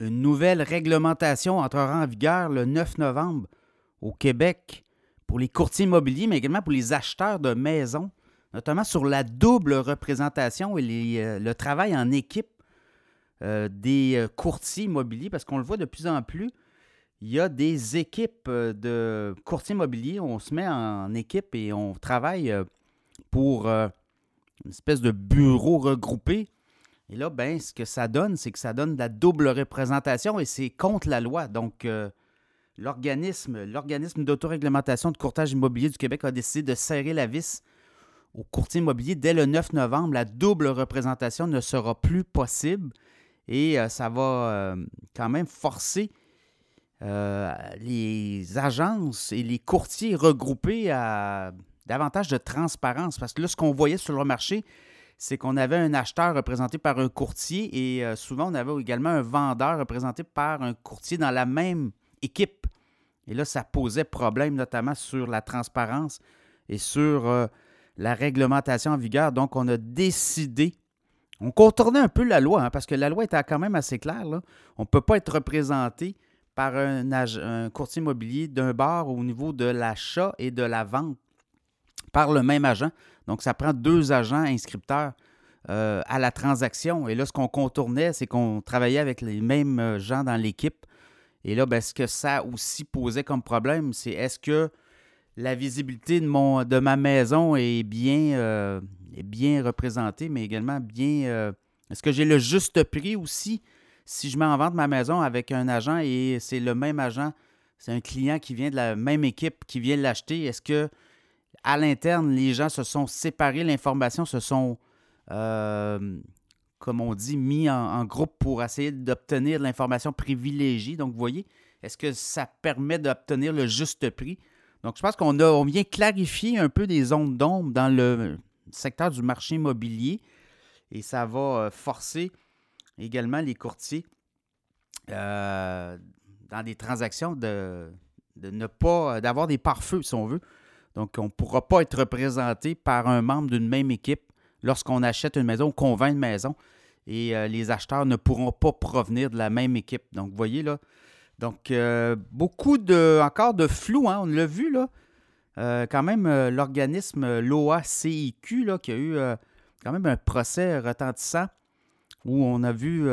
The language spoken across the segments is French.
une nouvelle réglementation entrera en vigueur le 9 novembre au Québec pour les courtiers immobiliers, mais également pour les acheteurs de maisons, notamment sur la double représentation et euh, le travail en équipe euh, des euh, courtiers immobiliers, parce qu'on le voit de plus en plus, il y a des équipes de courtiers immobiliers, on se met en équipe et on travaille pour une espèce de bureau regroupé et là, ben, ce que ça donne, c'est que ça donne de la double représentation et c'est contre la loi. Donc, euh, l'organisme, l'organisme d'autoréglementation de courtage immobilier du Québec a décidé de serrer la vis au courtier immobilier dès le 9 novembre. La double représentation ne sera plus possible et euh, ça va euh, quand même forcer les agences et les courtiers regroupés à davantage de transparence. Parce que là, ce qu'on voyait sur le marché, c'est qu'on avait un acheteur représenté par un courtier et euh, souvent on avait également un vendeur représenté par un courtier dans la même équipe. Et là, ça posait problème, notamment sur la transparence et sur euh, la réglementation en vigueur. Donc, on a décidé, on contournait un peu la loi, hein, parce que la loi était quand même assez claire. On ne peut pas être représenté par un, un courtier immobilier d'un bar au niveau de l'achat et de la vente par le même agent. Donc, ça prend deux agents inscripteurs euh, à la transaction. Et là, ce qu'on contournait, c'est qu'on travaillait avec les mêmes euh, gens dans l'équipe. Et là, ben, ce que ça aussi posait comme problème, c'est est-ce que la visibilité de ma maison est bien, euh, bien représentée, mais également bien... est-ce que j'ai le juste prix aussi? Si je mets en vente ma maison avec un agent et c'est le même agent, c'est un client qui vient de la même équipe qui vient l'acheter, est-ce que à l'interne, les gens se sont séparés, l'information se sont, euh, comme on dit, mis en, groupe pour essayer d'obtenir l'information privilégiée. Donc, vous voyez, est-ce que ça permet d'obtenir le juste prix? Donc, je pense qu'on on vient clarifier un peu des zones d'ombre dans le secteur du marché immobilier et ça va euh, forcer également les courtiers euh, dans des transactions de, de ne pas, d'avoir des pare-feux, si on veut. Donc, on ne pourra pas être représenté par un membre d'une même équipe lorsqu'on achète une maison ou qu'on vend une maison. Et euh, les acheteurs ne pourront pas provenir de la même équipe. Donc, vous voyez là. Donc, euh, beaucoup de, encore de flou, hein, on l'a vu là. Euh, quand même, l'organisme l'OACIQ, là, qui a eu quand même un procès retentissant où on a vu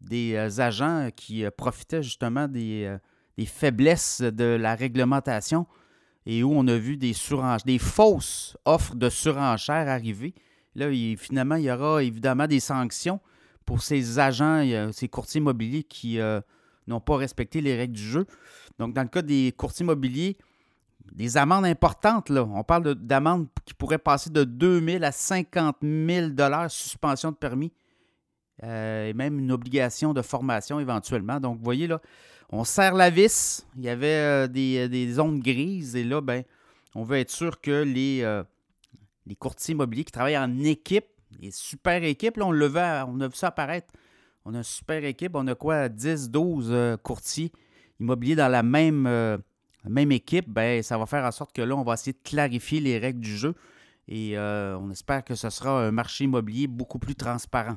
des agents qui profitaient justement des, des, faiblesses de la réglementation et où on a vu des, des fausses offres de surenchères arriver. Là, finalement, il y aura évidemment des sanctions pour ces agents, ces courtiers immobiliers qui euh, n'ont pas respecté les règles du jeu. Donc, dans le cas des courtiers immobiliers, des amendes importantes, là. On parle d'amendes qui pourraient passer de 2 000 à 50 000 suspension de permis euh, et même une obligation de formation éventuellement. Donc, vous voyez, là, on serre la vis. Il y avait euh, euh, des, zones grises. Et là, ben, on veut être sûr que les, euh, courtiers immobiliers qui travaillent en équipe, les super équipes, on, le veut, on a vu ça apparaître. On a une super équipe. On a quoi? 10, 12 courtiers immobiliers dans la même, même équipe. Ben, ça va faire en sorte que là, on va essayer de clarifier les règles du jeu. Et on espère que ce sera un marché immobilier beaucoup plus transparent.